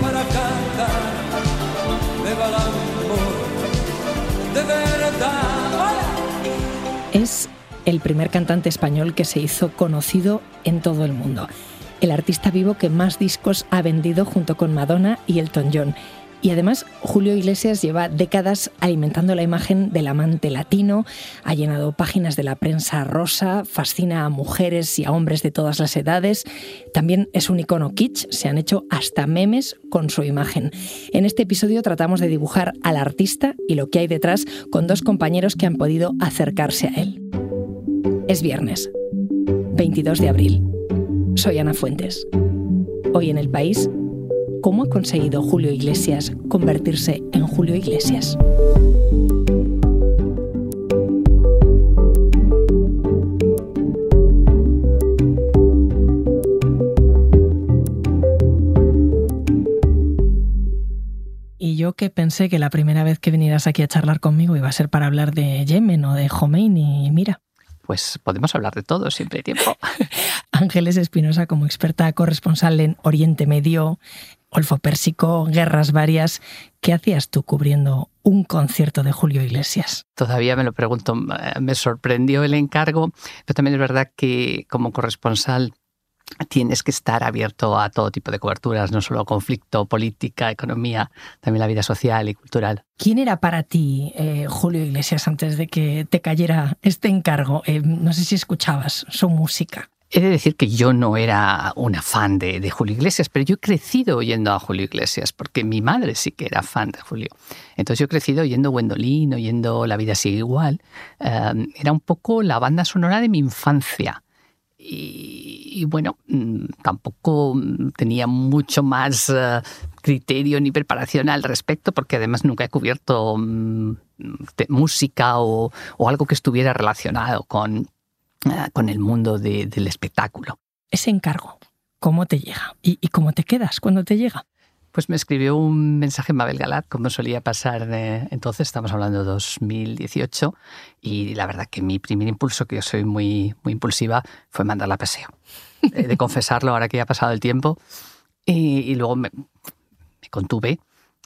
para cantar, amor de verdad. Es el primer cantante español que se hizo conocido en todo el mundo. El artista vivo que más discos ha vendido junto con Madonna y Elton John. Y además, Julio Iglesias lleva décadas alimentando la imagen del amante latino, ha llenado páginas de la prensa rosa, fascina a mujeres y a hombres de todas las edades. También es un icono kitsch, se han hecho hasta memes con su imagen. En este episodio tratamos de dibujar al artista y lo que hay detrás con dos compañeros que han podido acercarse a él. Es viernes, 22 de abril. Soy Ana Fuentes. Hoy en el país ¿Cómo ha conseguido Julio Iglesias convertirse en Julio Iglesias? Y yo que pensé que la primera vez que vinieras aquí a charlar conmigo iba a ser para hablar de Yemen o de Khomeini, y mira. Pues podemos hablar de todo, siempre hay tiempo. Ángeles Espinosa, como experta corresponsal en Oriente Medio, Golfo Pérsico, guerras varias. ¿Qué hacías tú cubriendo un concierto de Julio Iglesias? Todavía me lo pregunto, me sorprendió el encargo, pero también es verdad que como corresponsal tienes que estar abierto a todo tipo de coberturas, no solo conflicto, política, economía, también la vida social y cultural. ¿Quién era para ti eh, Julio Iglesias antes de que te cayera este encargo? Eh, no sé si escuchabas su música. He de decir que yo no era una fan de, Julio Iglesias, pero yo he crecido oyendo a Julio Iglesias, porque mi madre sí que era fan de Julio. Entonces yo he crecido oyendo Gwendolyn, oyendo La vida sigue igual. Em, era un poco la banda sonora de mi infancia. Y, bueno, mm, tampoco tenía mucho más eh, criterio ni preparación al respecto, porque además nunca he cubierto mm, música o algo que estuviera relacionado con, con el mundo del espectáculo. Ese encargo, ¿cómo te llega? ¿Y, cómo te quedas cuando te llega? Pues me escribió un mensaje Mabel Galat, como solía pasar entonces, estamos hablando de 2018, y la verdad que mi primer impulso, que yo soy muy, muy impulsiva, fue mandarla a paseo. de, confesarlo ahora que ya ha pasado el tiempo. Y, luego me, me, contuve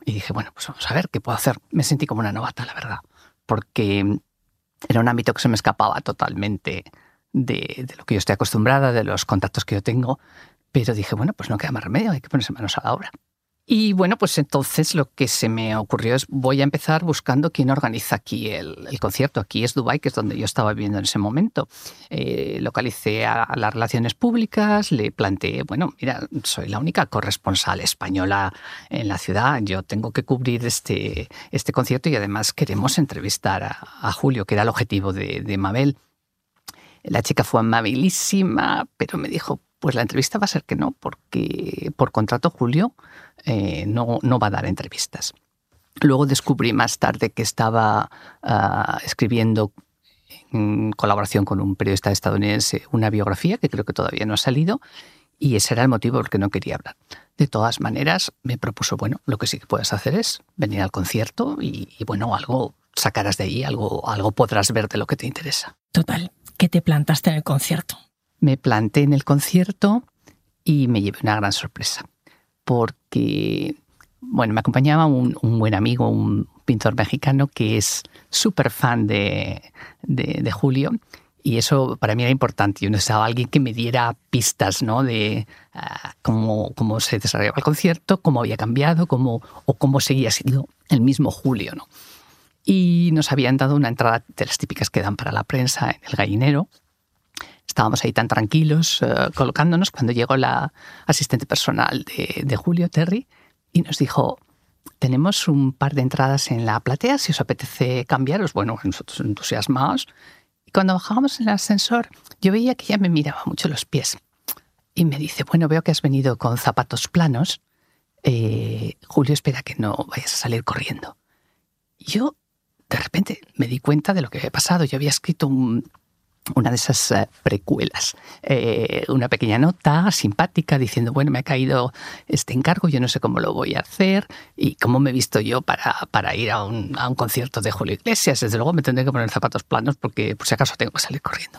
y dije, bueno, pues vamos a ver qué puedo hacer. Me sentí como una novata, la verdad, porque era un ámbito que se me escapaba totalmente de, lo que yo estoy acostumbrada, de los contactos que yo tengo, pero dije, bueno, pues no queda más remedio, hay que ponerse manos a la obra. Y bueno, pues entonces lo que se me ocurrió es voy a empezar buscando quién organiza aquí el, concierto. Aquí es Dubai, que es donde yo estaba viviendo en ese momento. Eh, localicé a, las relaciones públicas, le planteé, bueno, mira, soy la única corresponsal española en la ciudad, yo tengo que cubrir este, este concierto y además queremos entrevistar a, Julio, que era el objetivo de, de Mabel. La chica fue amabilísima, pero me dijo, pues la entrevista va a ser que no, porque por contrato Julio eh, no, no va a dar entrevistas. Luego descubrí más tarde que estaba ah, escribiendo en colaboración con un periodista estadounidense una biografía que creo que todavía no ha salido y ese era el motivo por el que no quería hablar. De todas maneras, me propuso, bueno, lo que sí que puedes hacer es venir al concierto y, y bueno, algo sacarás de ahí, algo, algo podrás ver de lo que te interesa. Total, ¿qué te plantaste en el concierto? me planté en el concierto y me llevé una gran sorpresa, porque, bueno, me acompañaba un, buen amigo, un pintor mexicano que es súper fan de, Julio. Y eso para mí era importante. Yo necesitaba alguien que me diera pistas ¿no? de ah, cómo, cómo se desarrollaba el concierto, cómo había cambiado, cómo, o cómo seguía siendo el mismo Julio. ¿no? Y nos habían dado una entrada de las típicas que dan para la prensa en el gallinero, Estábamos ahí tan tranquilos eh, colocándonos cuando llegó la asistente personal de, Julio Terry y nos dijo, tenemos un par de entradas en la platea, si os apetece cambiaros, bueno, nosotros entusiasmados. Y cuando bajábamos en el ascensor, yo veía que ella me miraba mucho los pies. Y me dice, bueno, veo que has venido con zapatos planos. Eh, Julio espera que no vayas a salir corriendo. yo, de repente, me di cuenta de lo que había pasado. Yo había escrito un, una de esas eh, precuelas, eh, una pequeña nota simpática diciendo, bueno, me ha caído este encargo, yo no sé cómo lo voy a hacer y cómo me he visto yo para, para ir a un, a un, concierto de Julio Iglesias. Desde luego me tendré que poner zapatos planos porque por si acaso tengo que salir corriendo.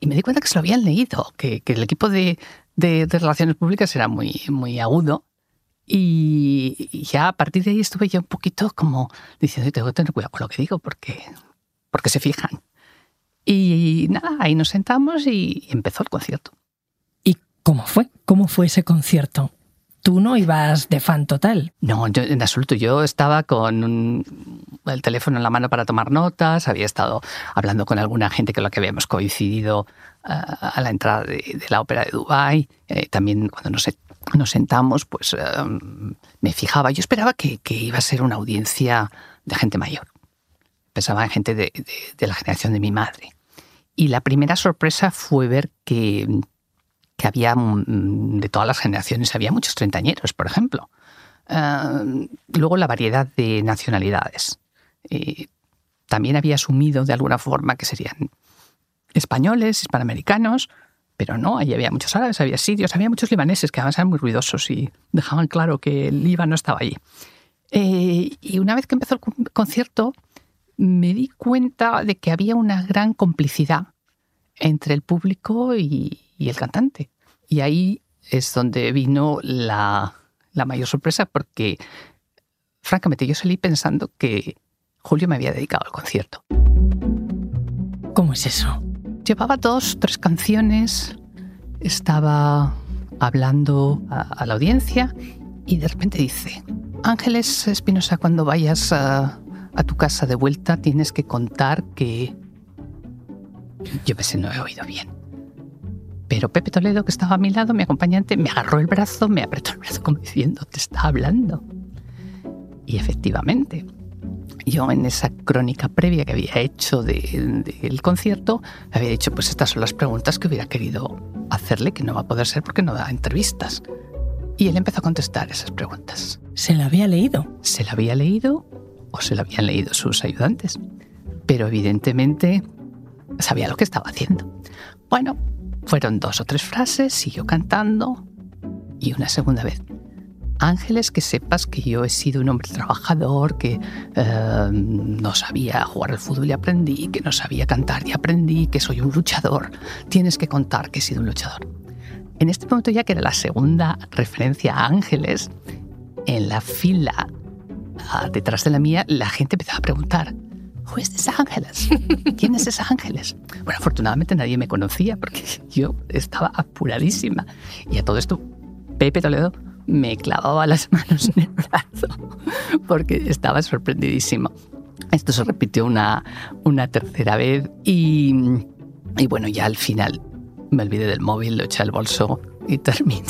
Y me di cuenta que se lo habían leído, que, que el equipo de, de, de, relaciones públicas era muy, muy agudo Y ya a partir de ahí estuve yo un poquito como diciendo, tengo que tener cuidado con lo que digo porque, porque se fijan. Y nada, ahí nos sentamos y empezó el concierto. ¿Y cómo fue? ¿Cómo fue ese concierto? Tú no ibas de fan total. No, yo, en absoluto. Yo estaba con el teléfono en la mano para tomar notas, había estado hablando con alguna gente con la que habíamos coincidido eh, a la entrada de, la ópera de Dubái. Eh, también cuando nos, nos sentamos, pues eh, me fijaba. Yo esperaba que, iba a ser una audiencia de gente mayor. Pensaba en gente de, la generación de mi madre. Y la primera sorpresa fue ver que, que había mm, de todas las generaciones, había muchos treintañeros, por ejemplo. luego la variedad de nacionalidades. también había asumido de alguna forma que serían españoles, hispanoamericanos, pero no, ahí había muchos árabes, había sirios, había muchos libaneses que además eran muy ruidosos y dejaban claro que el IVA no estaba allí. Eh, y una vez que empezó el concierto, me di cuenta de que había una gran complicidad entre el público y, el cantante. Y ahí es donde vino la, la mayor sorpresa porque, francamente, yo salí pensando que Julio me había dedicado al concierto. ¿Cómo es eso? Llevaba dos, tres canciones, estaba hablando a, la audiencia y de repente dice, Ángeles Espinosa, cuando vayas a, tu casa de vuelta tienes que contar que... Yo pensé, no he oído bien. Pero Pepe Toledo, que estaba a mi lado, mi acompañante, me agarró el brazo, me apretó el brazo como diciendo, te está hablando. Y efectivamente, yo en esa crónica previa que había hecho del concierto, había dicho, pues estas son las preguntas que hubiera querido hacerle, que no va a poder ser porque no da entrevistas. Y él empezó a contestar esas preguntas. ¿Se la había leído? Se la había leído o se la habían leído sus ayudantes. Pero evidentemente sabía lo que estaba haciendo. Bueno, fueron dos o tres frases, siguió cantando y una segunda vez. Ángeles, que sepas que yo he sido un hombre trabajador, que eh, no sabía jugar al fútbol y aprendí, que no sabía cantar y aprendí, que soy un luchador. Tienes que contar que he sido un luchador. En este momento ya que era la segunda referencia a Ángeles, en la fila ah, detrás de la mía, la gente empezaba a preguntar, ¿Who is this Ángeles? ¿Quién es ese Ángeles? Bueno, afortunadamente nadie me conocía porque yo estaba apuradísima. Y a todo esto, Pepe Toledo me clavaba las manos en el brazo porque estaba sorprendidísimo. Esto se repitió una, una tercera vez y, y bueno, ya al final me olvidé del móvil, lo eché al bolso y terminé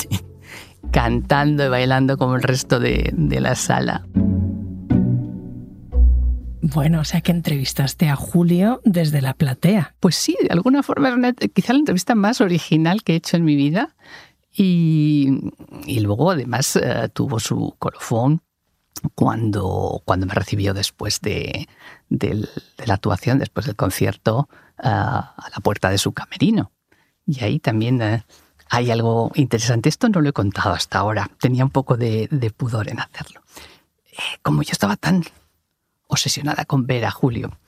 cantando y bailando como el resto de, de la sala. Bueno, o sea que entrevistaste a Julio desde la platea. Pues sí, de alguna forma quizá la entrevista más original que he hecho en mi vida. Y, luego además eh, tuvo su colofón cuando, cuando me recibió después de, la actuación, después del concierto, eh, a la puerta de su camerino. Y ahí también eh, hay algo interesante. Esto no lo he contado hasta ahora. Tenía un poco de, pudor en hacerlo. como yo estaba tan obsesionada con ver a Julio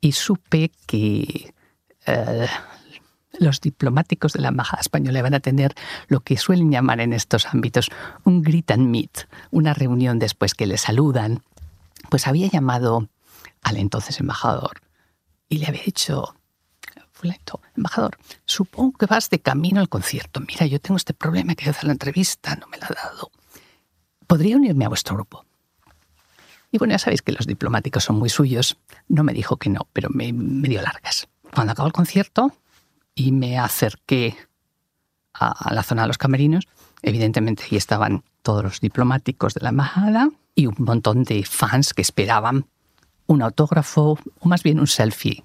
y supe que los diplomáticos de la Embajada Española van a tener lo que suelen llamar en estos ámbitos un greet and meet, una reunión después que le saludan, pues había llamado al entonces embajador y le había dicho, Fulento, embajador, supongo que vas de camino al concierto. Mira, yo tengo este problema que hacer la entrevista, no me la ha dado. ¿Podría unirme a vuestro grupo? Y bueno, ya sabéis que los diplomáticos son muy suyos. No me dijo que no, pero me, me dio largas. Cuando acabó el concierto, y me acerqué a, la zona de los camerinos. Evidentemente ahí estaban todos los diplomáticos de la embajada y un montón de fans que esperaban un autógrafo o más bien un selfie.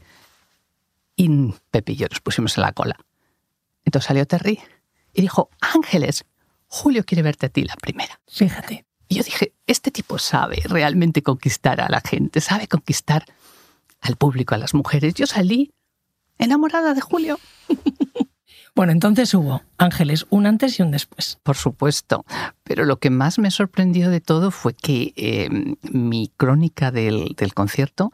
Y Pepe y yo nos pusimos en la cola. Entonces salió Terry y dijo, Ángeles, Julio quiere verte a ti la primera. Fíjate. Y yo dije, este tipo sabe realmente conquistar a la gente, sabe conquistar al público, a las mujeres. Yo salí enamorada de Julio. Bueno, entonces hubo Ángeles, un antes y un después. Por supuesto, pero lo que más me sorprendió de todo fue que em, mi crónica del, concierto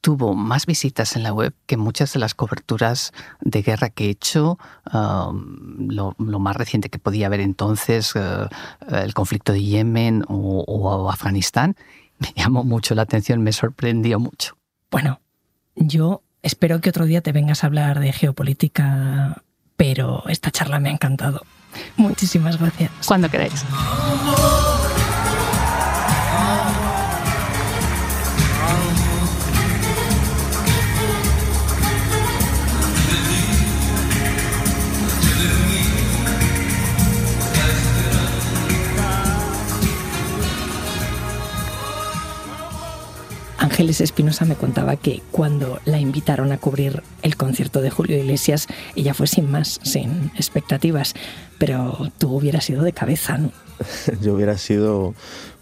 tuvo más visitas en la web que muchas de las coberturas de guerra que he hecho. Um, lo, más reciente que podía haber entonces, uh, el conflicto de Yemen o, Afganistán, me llamó mucho la atención, me sorprendió mucho. Bueno, yo espero que otro día te vengas a hablar de geopolítica, pero esta charla me ha encantado. Muchísimas gracias. Cuando queráis. Ángeles Espinosa me contaba que cuando la invitaron a cubrir el concierto de Julio Iglesias, ella fue sin más, sin expectativas, pero tú hubieras sido de cabeza, ¿no? Yo hubiera sido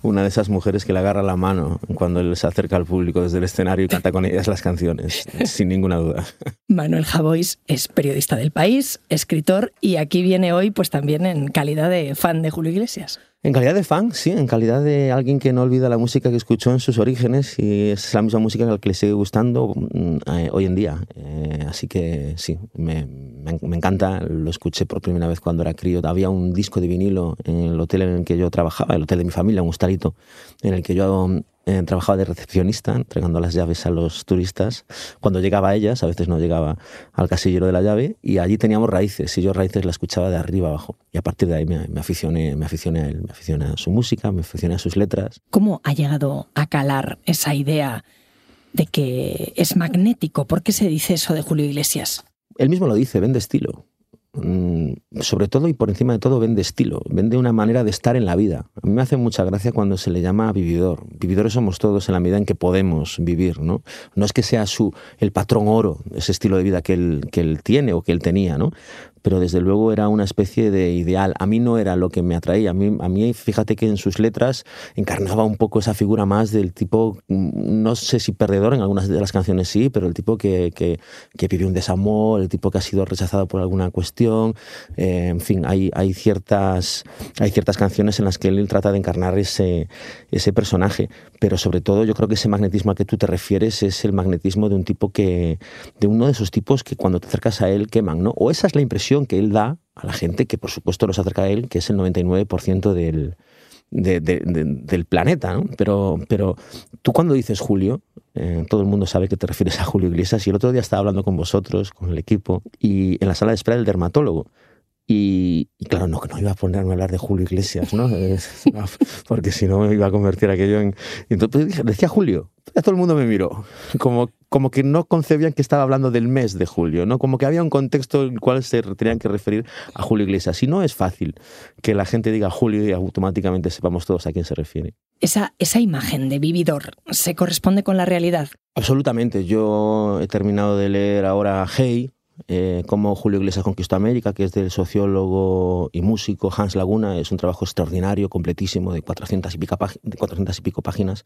una de esas mujeres que le agarra la mano cuando él se acerca al público desde el escenario y canta con ellas las canciones, sin ninguna duda. Manuel Javois es periodista del país, escritor y aquí viene hoy pues también en calidad de fan de Julio Iglesias. En calidad de fan, sí, en calidad de alguien que no olvida la música que escuchó en sus orígenes y es la misma música que le sigue gustando mm, eh, hoy en día. Eh, así que sí, me, me, encanta, lo escuché por primera vez cuando era crío. Había un disco de vinilo en el hotel en el que yo trabajaba, el hotel de mi familia, un hostalito, en el que yo eh, trabajaba de recepcionista, entregando las llaves a los turistas. Cuando llegaba a ellas, a veces no llegaba al casillero de la llave, y allí teníamos raíces, y yo raíces la escuchaba de arriba abajo. Y a partir de ahí me, aficioné, me aficioné a él, me aficioné a su música, me aficioné a sus letras. ¿Cómo ha llegado a calar esa idea de que es magnético? ¿Por qué se dice eso de Julio Iglesias? Él mismo lo dice, vende estilo. Mm, sobre todo y por encima de todo vende estilo, vende una manera de estar en la vida. A mí me hace mucha gracia cuando se le llama vividor. Vividores somos todos en la medida en que podemos vivir, ¿no? No es que sea su el patrón oro, ese estilo de vida que él, que él tiene o que él tenía, ¿no? Pero desde luego era una especie de ideal. A mí no era lo que me atraía. A mí, a mí, fíjate que en sus letras encarnaba un poco esa figura más del tipo, mm, no sé si perdedor, en algunas de las canciones sí, pero el tipo que, que, que vivió un desamor, el tipo que ha sido rechazado por alguna cuestión. Eh, en fin, hay, hay, ciertas, hay ciertas canciones en las que él trata de encarnar ese, ese personaje, pero sobre todo yo creo que ese magnetismo al que tú te refieres es el magnetismo de un tipo que, de uno de esos tipos que cuando te acercas a él queman, ¿no? O esa es la impresión que él da a la gente que por supuesto nos acerca a él, que es el 99% del, del planeta. Pero, pero tú cuando dices Julio, eh, todo el mundo sabe que te refieres a Julio Iglesias y el otro día estaba hablando con vosotros, con el equipo, y en la sala de espera del dermatólogo. Y, claro, no, no iba a ponerme a hablar de Julio Iglesias, ¿no? Porque si no me iba a convertir aquello en... Entonces decía Julio, ya todo el mundo me miró, como, como que no concebían que estaba hablando del mes de julio, ¿no? Como que había un contexto en el cual se tenían que referir a Julio Iglesias. Y no es fácil que la gente diga Julio y automáticamente sepamos todos a quién se refiere. Esa, esa imagen de vividor se corresponde con la realidad. Absolutamente. Yo he terminado de leer ahora Hey, eh, Julio Iglesias conquistó América, que es del sociólogo y músico Hans Laguna. Es un trabajo extraordinario, completísimo, de 400 y pico, de 400 y pico páginas.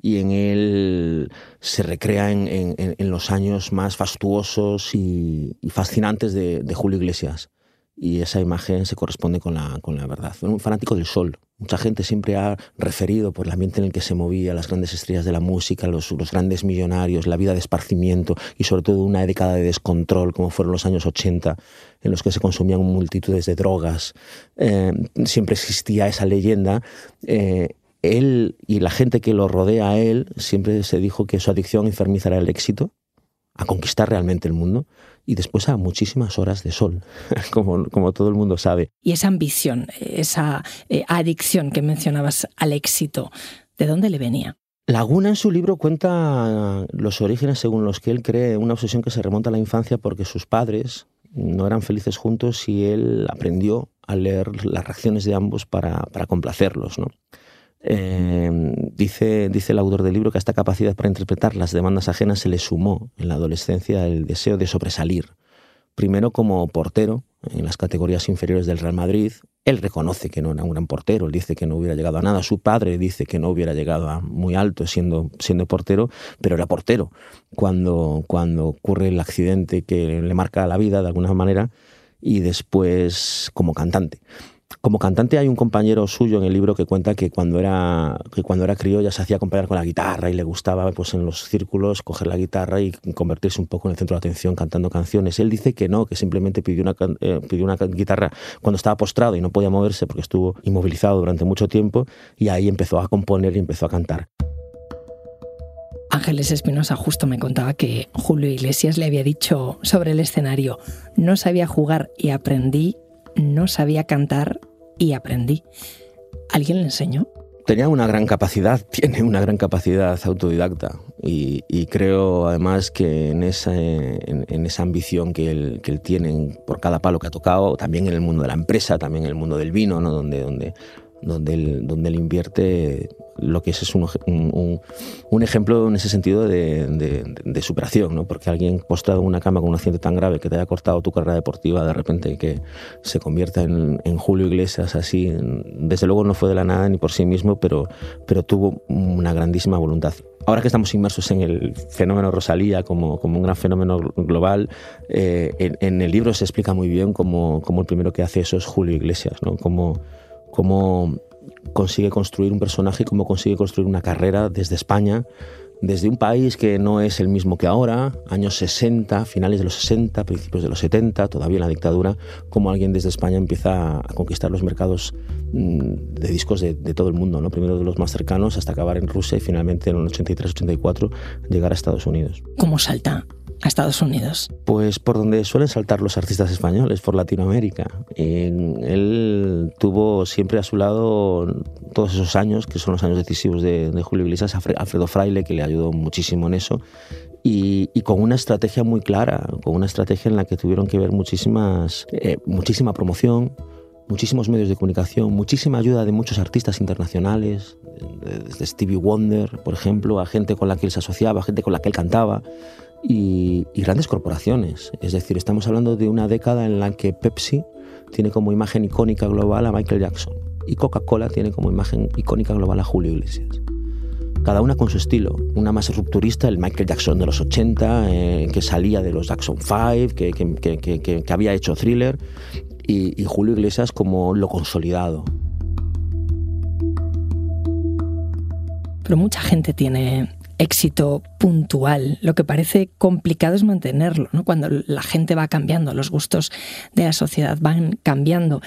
Y en él se recrea en, los años más fastuosos y, fascinantes de Julio Iglesias y esa imagen se corresponde con la, con la verdad. Un fanático del sol. Mucha gente siempre ha referido por el ambiente en el que se movía, las grandes estrellas de la música, los, los grandes millonarios, la vida de esparcimiento y sobre todo una década de descontrol como fueron los años 80 en los que se consumían multitudes de drogas. Eh, siempre existía esa leyenda. Eh, él y la gente que lo rodea a él siempre se dijo que su adicción enfermizará el éxito, a conquistar realmente el mundo y después a muchísimas horas de sol, como, como todo el mundo sabe. Y esa ambición, esa eh, adicción que mencionabas al éxito, ¿de dónde le venía? Laguna en su libro cuenta los orígenes según los que él cree una obsesión que se remonta a la infancia porque sus padres no eran felices juntos y él aprendió a leer las reacciones de ambos para, para complacerlos. ¿no? Em, dice, dice el autor del libro que a esta capacidad para interpretar las demandas ajenas se le sumó en la adolescencia el deseo de sobresalir. Primero como portero en las categorías inferiores del Real Madrid. Él reconoce que no era un gran portero, él dice que no hubiera llegado a nada. Su padre dice que no hubiera llegado a muy alto siendo, siendo portero, pero era portero. Cuando, cuando ocurre el accidente que le marca la vida de alguna manera y después como cantante. Como cantante hay un compañero suyo en el libro que cuenta que cuando era, que cuando era ya se hacía acompañar con la guitarra y le gustaba pues en los círculos coger la guitarra y convertirse un poco en el centro de atención cantando canciones. Él dice que no, que simplemente pidió una, eh, pidió una guitarra cuando estaba postrado y no podía moverse porque estuvo inmovilizado durante mucho tiempo y ahí empezó a componer y empezó a cantar. Ángeles Espinosa justo me contaba que Julio Iglesias le había dicho sobre el escenario, no sabía jugar y aprendí, no sabía cantar y aprendí. ¿Alguien le enseñó? Tenía una gran capacidad, tiene una gran capacidad autodidacta y, creo además que en esa, en, esa ambición que él, que él, tiene por cada palo que ha tocado, también en el mundo de la empresa, también en el mundo del vino, ¿no? donde, donde, donde, donde él invierte, lo que es un, un, ejemplo en ese sentido de, superación, ¿no? porque alguien postrado en una cama con un accidente tan grave que te haya cortado tu carrera deportiva de repente que se convierta en, en, Julio Iglesias así, desde luego no fue de la nada ni por sí mismo, pero, pero tuvo una grandísima voluntad. Ahora que estamos inmersos en el fenómeno Rosalía como, como un gran fenómeno global, eh, en, el libro se explica muy bien cómo, cómo, el primero que hace eso es Julio Iglesias, ¿no? cómo, cómo consigue construir un personaje, cómo consigue construir una carrera desde España, desde un país que no es el mismo que ahora, años 60, finales de los 60, principios de los 70, todavía en la dictadura, cómo alguien desde España empieza a conquistar los mercados mm, de discos de, todo el mundo, ¿no? primero de los más cercanos hasta acabar en Rusia y finalmente en el 83-84 llegar a Estados Unidos. ¿Cómo salta? A Estados Unidos? Pues por donde suelen saltar los artistas españoles, por Latinoamérica. él tuvo siempre a su lado todos esos años, que son los años decisivos de, Julio Iglesias, Alfredo Fraile, que le ayudó muchísimo en eso, y, con una estrategia muy clara, con una estrategia en la que tuvieron que ver muchísimas, eh, muchísima promoción, muchísimos medios de comunicación, muchísima ayuda de muchos artistas internacionales, desde Stevie Wonder, por ejemplo, a gente con la que él se asociaba, a gente con la que él cantaba y, grandes corporaciones. Es decir, estamos hablando de una década en la que Pepsi tiene como imagen icónica global a Michael Jackson y Coca-Cola tiene como imagen icónica global a Julio Iglesias. Cada una con su estilo. Una más rupturista, el Michael Jackson de los 80, eh, que salía de los Jackson 5, que, había hecho thriller, y Julio Iglesias como lo consolidado. Pero mucha gente tiene éxito puntual. Lo que parece complicado es mantenerlo, ¿no? Cuando la gente va cambiando, los gustos de la sociedad van cambiando.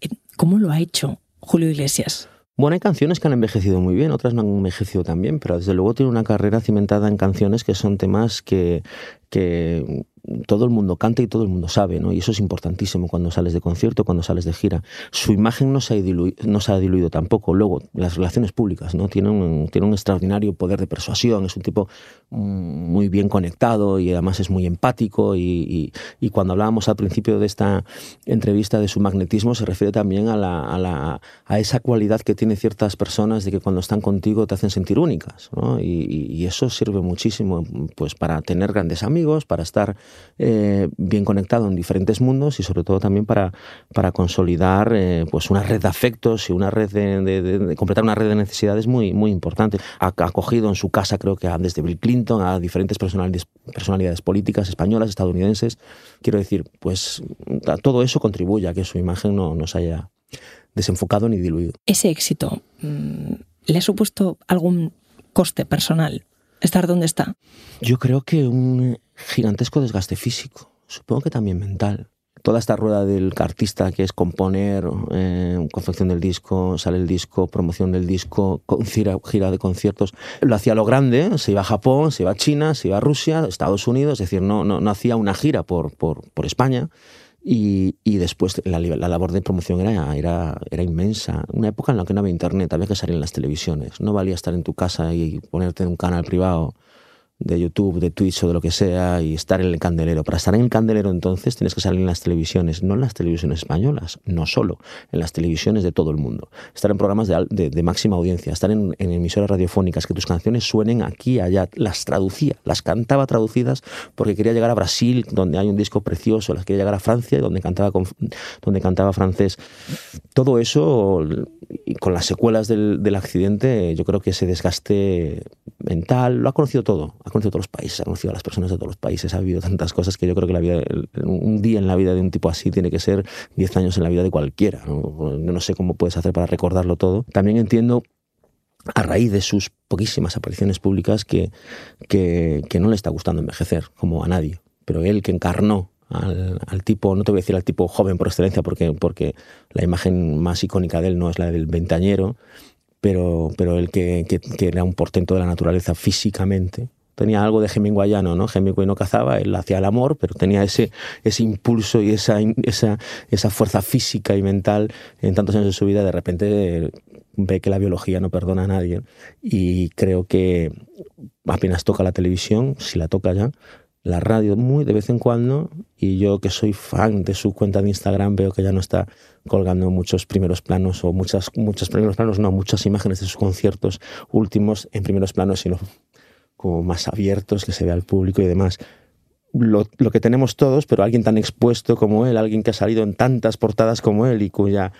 Eh, ¿Cómo lo ha hecho Julio Iglesias? Bueno, hay canciones que han envejecido muy bien, otras no han envejecido tan bien, pero desde luego tiene una carrera cimentada en canciones que son temas que, que todo el mundo canta y todo el mundo sabe, ¿no? Y eso es importantísimo cuando sales de concierto, cuando sales de gira. Su imagen no se ha diluido, tampoco. Luego, las relaciones públicas, ¿no? Tiene un, tiene un extraordinario poder de persuasión, es un tipo mm, muy bien conectado y además es muy empático y, cuando hablábamos al principio de esta entrevista de su magnetismo se refiere también a, la, a, esa cualidad que tienen ciertas personas de que cuando están contigo te hacen sentir únicas, ¿no? y, y eso sirve muchísimo pues para tener grandes amigos, para estar eh, bien conectado en diferentes mundos y sobre todo también para, para consolidar eh, pues una red de afectos y una red de, completar una red de necesidades muy, muy importante. Ha acogido en su casa, creo que desde Bill Clinton, a diferentes personalidades, personalidades políticas españolas, estadounidenses. Quiero decir, pues todo eso contribuye a que su imagen no, no se haya desenfocado ni diluido. Ese éxito, mm, ¿le ha supuesto algún coste personal estar donde está? Yo creo que un gigantesco desgaste físico, supongo que también mental. Toda esta rueda del artista que es componer, eh, confección del disco, sale el disco, promoción del disco, gira, gira de conciertos, lo hacía lo grande, se iba a Japón, se iba a China, se iba a Rusia, Estados Unidos, es decir, no, no, no hacía una gira por, por, por España. Y, y, después la, la, labor de promoción era, era, era inmensa. Una época en la que no había internet, había que salir en las televisiones. No valía estar en tu casa y ponerte en un canal privado de YouTube, de Twitch o de lo que sea y estar en el candelero. Para estar en el candelero entonces tienes que salir en las televisiones, no en las televisiones españolas, no solo, en las televisiones de todo el mundo. Estar en programas de, de, máxima audiencia, estar en, emisoras radiofónicas, que tus canciones suenen aquí, allá. Las traducía, las cantaba traducidas porque quería llegar a Brasil, donde hay un disco precioso, las quería llegar a Francia, donde cantaba, donde cantaba francés. Todo eso, y con las secuelas del accidente, yo creo que ese desgaste mental, lo ha conocido todo ha conocido todos los países, ha conocido a las personas de todos los países, ha vivido tantas cosas que yo creo que la vida, un día en la vida de un tipo así tiene que ser 10 años en la vida de cualquiera. ¿no? no sé cómo puedes hacer para recordarlo todo. También entiendo a raíz de sus poquísimas apariciones públicas que, que, que, no le está gustando envejecer, como a nadie. Pero él que encarnó al, al, tipo, no te voy a decir al tipo joven por excelencia, porque, porque la imagen más icónica de él no es la del veintañero, pero, pero él que, que, que era un portento de la naturaleza físicamente, tenía algo de Hemingwayano, ¿no? Hemingway no cazaba, él hacía el amor, pero tenía ese, ese impulso y esa, esa, esa fuerza física y mental en tantos años de su vida, de repente ve que la biología no perdona a nadie y creo que apenas toca la televisión, si la toca ya, la radio muy de vez en cuando y yo que soy fan de su cuenta de Instagram veo que ya no está colgando muchos primeros planos o muchas muchos primeros planos, no, muchas imágenes de sus conciertos últimos en primeros planos, sino como más abiertos, que se vea al público y demás. Lo, que tenemos todos, pero alguien tan expuesto como él, alguien que ha salido en tantas portadas como él y cuya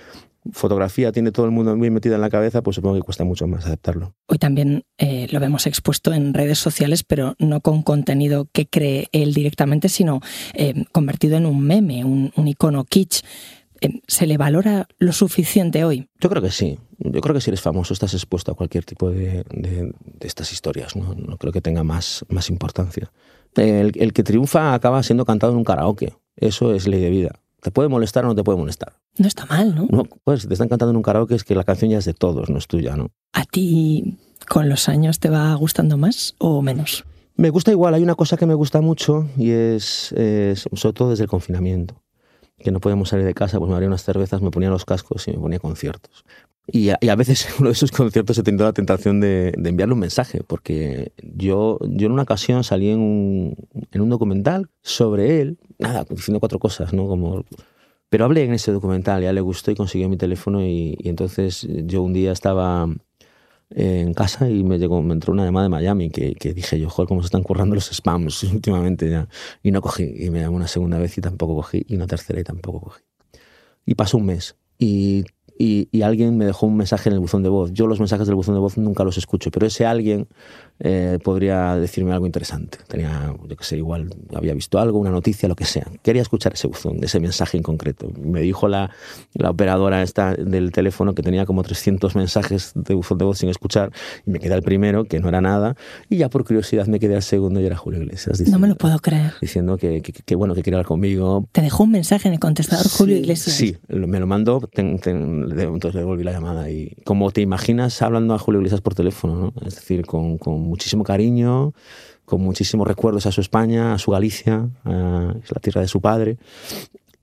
fotografía tiene todo el mundo muy metida en la cabeza, pues supongo que cuesta mucho más aceptarlo. Hoy también eh, lo vemos expuesto en redes sociales, pero no con contenido que cree él directamente, sino eh, convertido en un meme, un icono kitsch. ¿Se le valora lo suficiente hoy? Yo creo que sí. Yo creo que si eres famoso estás expuesto a cualquier tipo de, de, de estas historias. ¿no? no creo que tenga más, más importancia. El, el que triunfa acaba siendo cantado en un karaoke. Eso es ley de vida. ¿Te puede molestar o no te puede molestar? No está mal, ¿no? No, pues si te están cantando en un karaoke es que la canción ya es de todos, no es tuya, ¿no? ¿A ti con los años te va gustando más o menos? Me gusta igual, hay una cosa que me gusta mucho y es, es sobre todo desde el confinamiento, que no podíamos salir de casa, pues me abría unas cervezas, me ponía los cascos y me ponía conciertos. Y a, y a, veces en uno de esos conciertos he tenido la tentación de, de, enviarle un mensaje, porque yo, yo en una ocasión salí en un, en un documental sobre él, nada, diciendo cuatro cosas, ¿no? Como, pero hablé en ese documental, ya le gustó y consiguió mi teléfono y, y entonces yo un día estaba en casa y me llegó, me entró una llamada de Miami que, que dije yo, joder, cómo se están currando los spams últimamente ya. Y no cogí, y me llamó una segunda vez y tampoco cogí, y una tercera y tampoco cogí. Y pasó un mes. Y y, y, alguien me dejó un mensaje en el buzón de voz. Yo los mensajes del buzón de voz nunca los escucho, pero ese alguien eh, podría decirme algo interesante. Tenía, yo que sé, igual había visto algo, una noticia, lo que sea. Quería escuchar ese buzón, ese mensaje en concreto. Me dijo la, la operadora esta del teléfono que tenía como 300 mensajes de buzón de voz sin escuchar y me quedé al primero, que no era nada, y ya por curiosidad me quedé al segundo y era Julio Iglesias. Diciendo, no me lo puedo creer. Diciendo que, que, que, bueno, que quería hablar conmigo. ¿Te dejó un mensaje en el contestador Julio Iglesias? Sí, me lo mandó, ten, ten, entonces le devolví la llamada y como te imaginas hablando a Julio Iglesias por teléfono, ¿no? es decir, con, con, muchísimo cariño, con muchísimos recuerdos a su España, a su Galicia, a la tierra de su padre.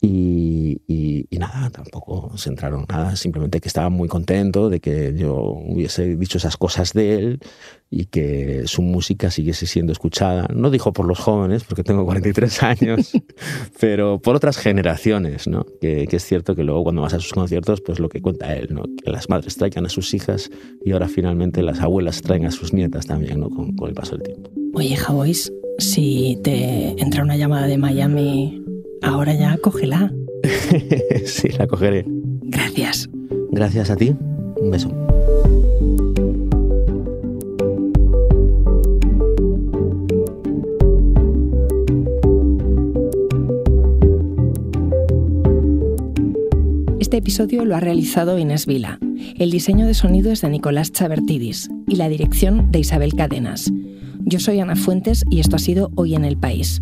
Y, y, y, nada, tampoco se entraron nada, simplemente que estaba muy contento de que yo hubiese dicho esas cosas de él y que su música siguiese siendo escuchada. No dijo por los jóvenes, porque tengo 43 años, pero por otras generaciones, ¿no? Que, que, es cierto que luego cuando vas a sus conciertos, pues lo que cuenta él, ¿no? Que las madres traigan a sus hijas y ahora finalmente las abuelas traen a sus nietas también, ¿no? Con, con el paso del tiempo. Oye, Javois, si te entra una llamada de Miami Ahora ya cógela. sí, la cogeré. Gracias. Gracias a ti. Un beso. Este episodio lo ha realizado Inés Vila. El diseño de sonido es de Nicolás Chabertidis y la dirección de Isabel Cadenas. Yo soy Ana Fuentes y esto ha sido Hoy en el País.